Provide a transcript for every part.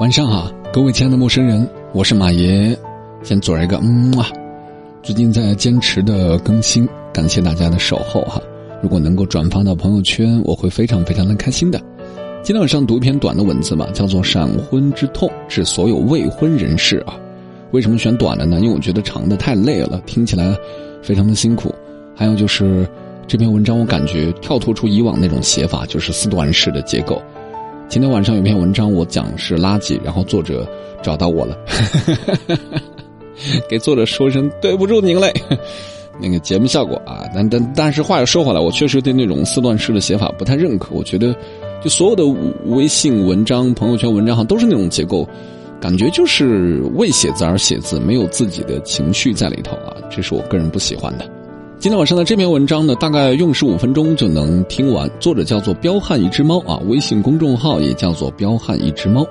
晚上好，各位亲爱的陌生人，我是马爷，先做一个嗯啊。最近在坚持的更新，感谢大家的守候哈。如果能够转发到朋友圈，我会非常非常的开心的。今天晚上读一篇短的文字吧，叫做《闪婚之痛》，致所有未婚人士啊。为什么选短的呢？因为我觉得长的太累了，听起来非常的辛苦。还有就是这篇文章，我感觉跳脱出以往那种写法，就是四段式的结构。今天晚上有篇文章，我讲是垃圾，然后作者找到我了，给作者说声对不住您嘞。那个节目效果啊，但但但是话又说回来，我确实对那种四段式的写法不太认可。我觉得，就所有的微信文章、朋友圈文章哈，都是那种结构，感觉就是为写字而写字，没有自己的情绪在里头啊，这是我个人不喜欢的。今天晚上的这篇文章呢，大概用十五分钟就能听完。作者叫做彪悍一只猫啊，微信公众号也叫做彪悍一只猫。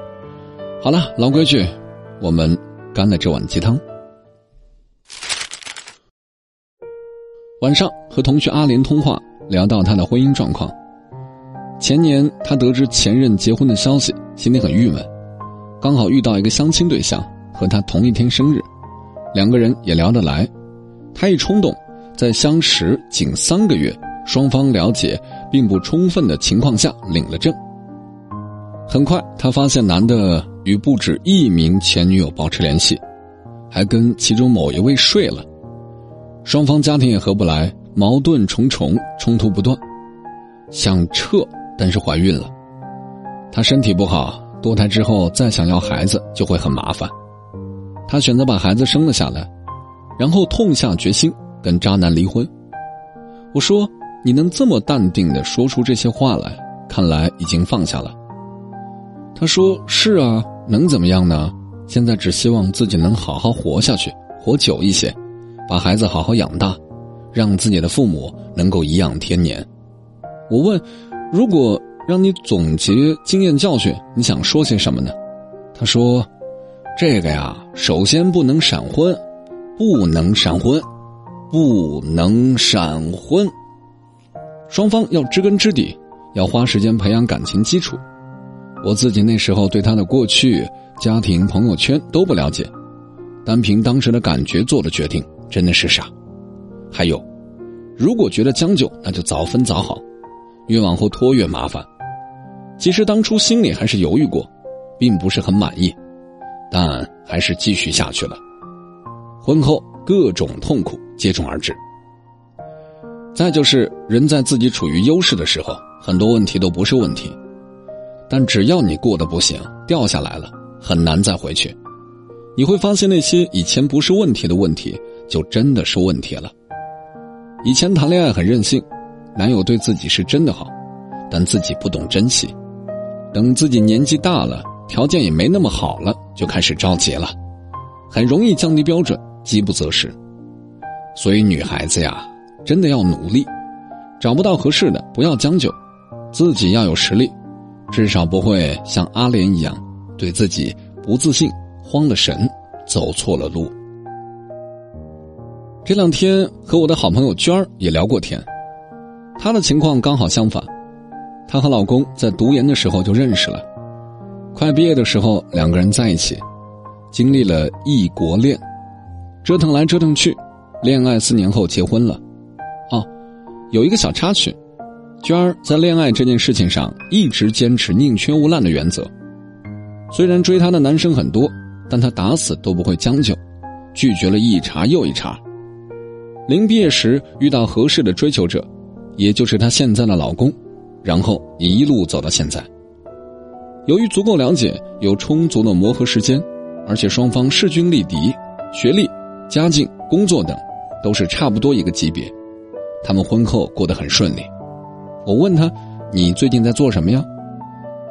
好了，老规矩，我们干了这碗鸡汤。晚上和同学阿莲通话，聊到他的婚姻状况。前年他得知前任结婚的消息，心里很郁闷。刚好遇到一个相亲对象，和他同一天生日，两个人也聊得来。他一冲动。在相识仅三个月，双方了解并不充分的情况下领了证。很快，他发现男的与不止一名前女友保持联系，还跟其中某一位睡了。双方家庭也合不来，矛盾重重，冲突不断。想撤，但是怀孕了。他身体不好，堕胎之后再想要孩子就会很麻烦。他选择把孩子生了下来，然后痛下决心。跟渣男离婚，我说你能这么淡定的说出这些话来，看来已经放下了。他说是啊，能怎么样呢？现在只希望自己能好好活下去，活久一些，把孩子好好养大，让自己的父母能够颐养天年。我问，如果让你总结经验教训，你想说些什么呢？他说，这个呀，首先不能闪婚，不能闪婚。不能闪婚，双方要知根知底，要花时间培养感情基础。我自己那时候对他的过去、家庭、朋友圈都不了解，单凭当时的感觉做的决定，真的是傻。还有，如果觉得将就，那就早分早好，越往后拖越麻烦。其实当初心里还是犹豫过，并不是很满意，但还是继续下去了。婚后各种痛苦。接踵而至。再就是，人在自己处于优势的时候，很多问题都不是问题；但只要你过得不行，掉下来了，很难再回去。你会发现，那些以前不是问题的问题，就真的是问题了。以前谈恋爱很任性，男友对自己是真的好，但自己不懂珍惜。等自己年纪大了，条件也没那么好了，就开始着急了，很容易降低标准，饥不择食。所以，女孩子呀，真的要努力，找不到合适的不要将就，自己要有实力，至少不会像阿莲一样对自己不自信、慌了神、走错了路。这两天和我的好朋友娟儿也聊过天，她的情况刚好相反，她和老公在读研的时候就认识了，快毕业的时候两个人在一起，经历了异国恋，折腾来折腾去。恋爱四年后结婚了，哦，有一个小插曲，娟儿在恋爱这件事情上一直坚持宁缺毋滥的原则。虽然追她的男生很多，但她打死都不会将就，拒绝了一茬又一茬。临毕业时遇到合适的追求者，也就是她现在的老公，然后一路走到现在。由于足够了解，有充足的磨合时间，而且双方势均力敌，学历、家境、工作等。都是差不多一个级别，他们婚后过得很顺利。我问他：“你最近在做什么呀？”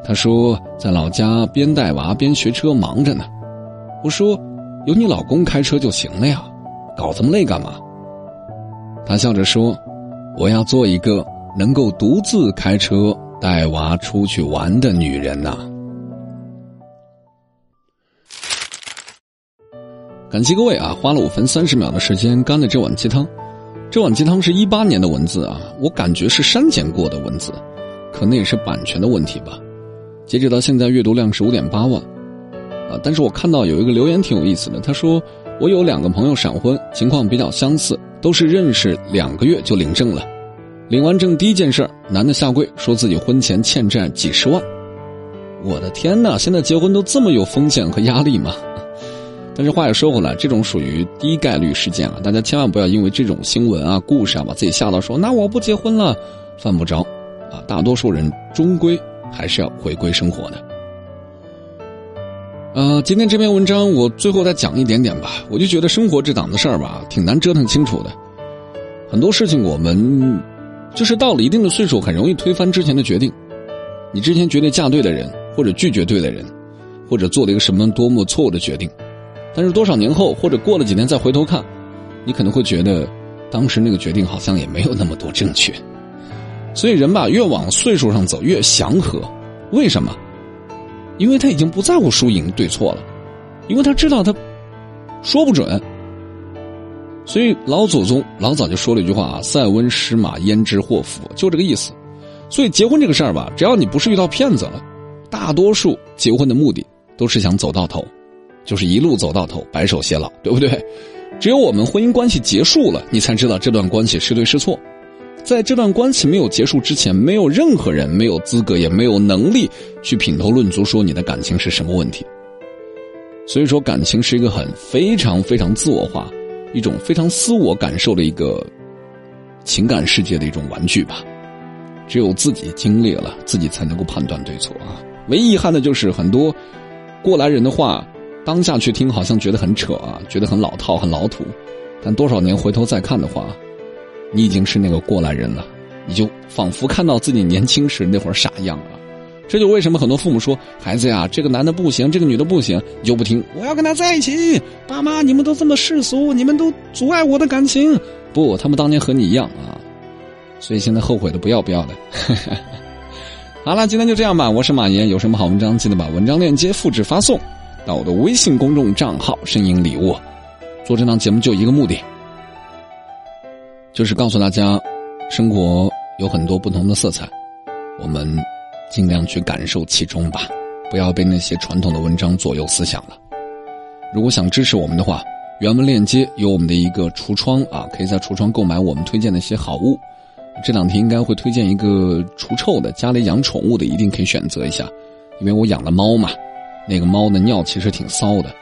他说：“在老家边带娃边学车，忙着呢。”我说：“有你老公开车就行了呀，搞这么累干嘛？”他笑着说：“我要做一个能够独自开车带娃出去玩的女人呐。”感谢各位啊，花了五分三十秒的时间干了这碗鸡汤。这碗鸡汤是一八年的文字啊，我感觉是删减过的文字，可能也是版权的问题吧。截止到现在阅读量是五点八万，啊！但是我看到有一个留言挺有意思的，他说我有两个朋友闪婚，情况比较相似，都是认识两个月就领证了，领完证第一件事男的下跪说自己婚前欠债几十万，我的天哪！现在结婚都这么有风险和压力吗？但是话又说回来，这种属于低概率事件啊，大家千万不要因为这种新闻啊、故事啊，把自己吓到说那我不结婚了，犯不着，啊，大多数人终归还是要回归生活的。呃，今天这篇文章我最后再讲一点点吧，我就觉得生活这档子事儿吧，挺难折腾清楚的，很多事情我们就是到了一定的岁数，很容易推翻之前的决定，你之前绝对嫁对的人，或者拒绝对的人，或者做了一个什么多么错误的决定。但是多少年后，或者过了几年再回头看，你可能会觉得，当时那个决定好像也没有那么多正确。所以人吧，越往岁数上走越祥和，为什么？因为他已经不在乎输赢对错了，因为他知道他说不准。所以老祖宗老早就说了一句话啊：“塞翁失马，焉知祸福。”就这个意思。所以结婚这个事儿吧，只要你不是遇到骗子了，大多数结婚的目的都是想走到头。就是一路走到头，白首偕老，对不对？只有我们婚姻关系结束了，你才知道这段关系是对是错。在这段关系没有结束之前，没有任何人没有资格，也没有能力去品头论足说你的感情是什么问题。所以说，感情是一个很非常非常自我化、一种非常私我感受的一个情感世界的一种玩具吧。只有自己经历了，自己才能够判断对错啊。唯一遗憾的就是很多过来人的话。当下去听，好像觉得很扯啊，觉得很老套、很老土。但多少年回头再看的话，你已经是那个过来人了，你就仿佛看到自己年轻时那会儿傻样了。这就为什么很多父母说：“孩子呀，这个男的不行，这个女的不行，你就不听。我要跟他在一起。”爸妈，你们都这么世俗，你们都阻碍我的感情。不，他们当年和你一样啊，所以现在后悔的不要不要的。好了，今天就这样吧。我是马岩，有什么好文章，记得把文章链接复制发送。到我的微信公众账号“声音礼物”，做这档节目就一个目的，就是告诉大家，生活有很多不同的色彩，我们尽量去感受其中吧，不要被那些传统的文章左右思想了。如果想支持我们的话，原文链接有我们的一个橱窗啊，可以在橱窗购买我们推荐的一些好物。这两天应该会推荐一个除臭的，家里养宠物的一定可以选择一下，因为我养了猫嘛。那个猫的尿其实挺骚的，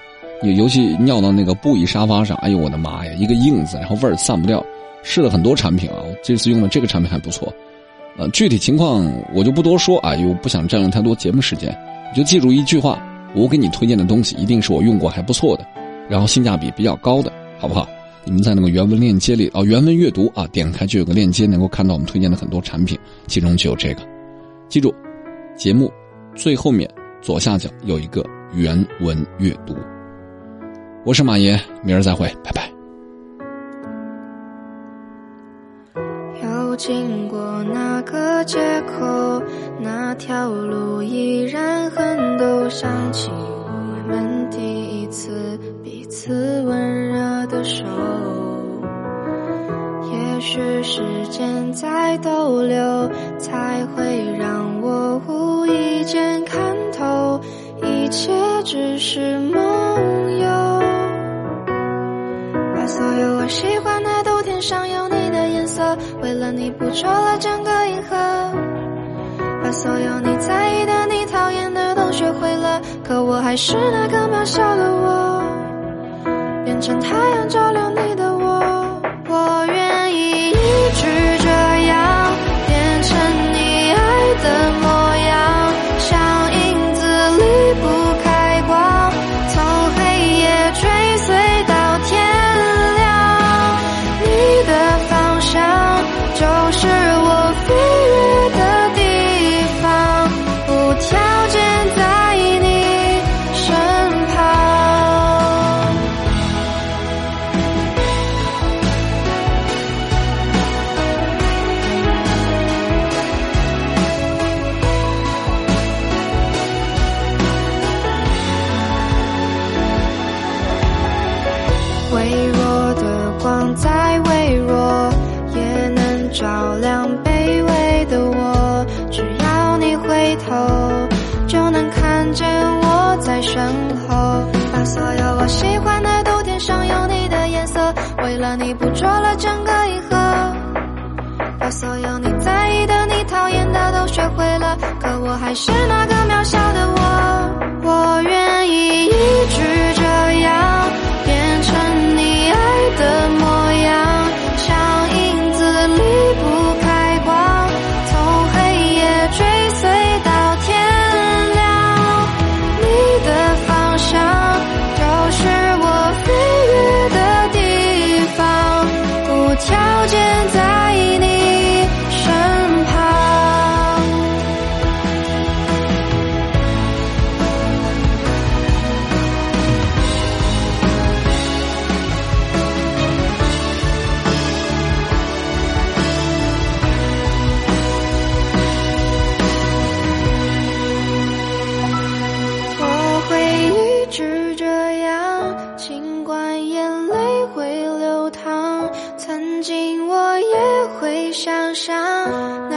尤尤其尿到那个布艺沙发上，哎呦我的妈呀，一个印子，然后味儿散不掉。试了很多产品啊，这次用的这个产品还不错。呃，具体情况我就不多说啊，又不想占用太多节目时间。你就记住一句话，我给你推荐的东西一定是我用过还不错的，然后性价比比较高的，好不好？你们在那个原文链接里啊，原文阅读啊，点开就有个链接，能够看到我们推荐的很多产品，其中就有这个。记住，节目最后面。左下角有一个原文阅读。我是马爷，明儿再会，拜拜。要经过那个街口，那条路依然很陡，想起我们第一次彼此温热的手。也许时间在逗留，才会让我无意间看。一切只是梦游，把所有我喜欢的都填上有你的颜色，为了你捕捉了整个银河。把所有你在意的、你讨厌的都学会了，可我还是那个渺小的我，变成太阳照亮你的照亮卑微的我，只要你回头。就能看见我在。身后，把所有我喜欢的都填上有你的颜色，为了你捕捉了整个银河，把所有你在意的、你讨厌的都学会了，可我还是那个渺小的，我想象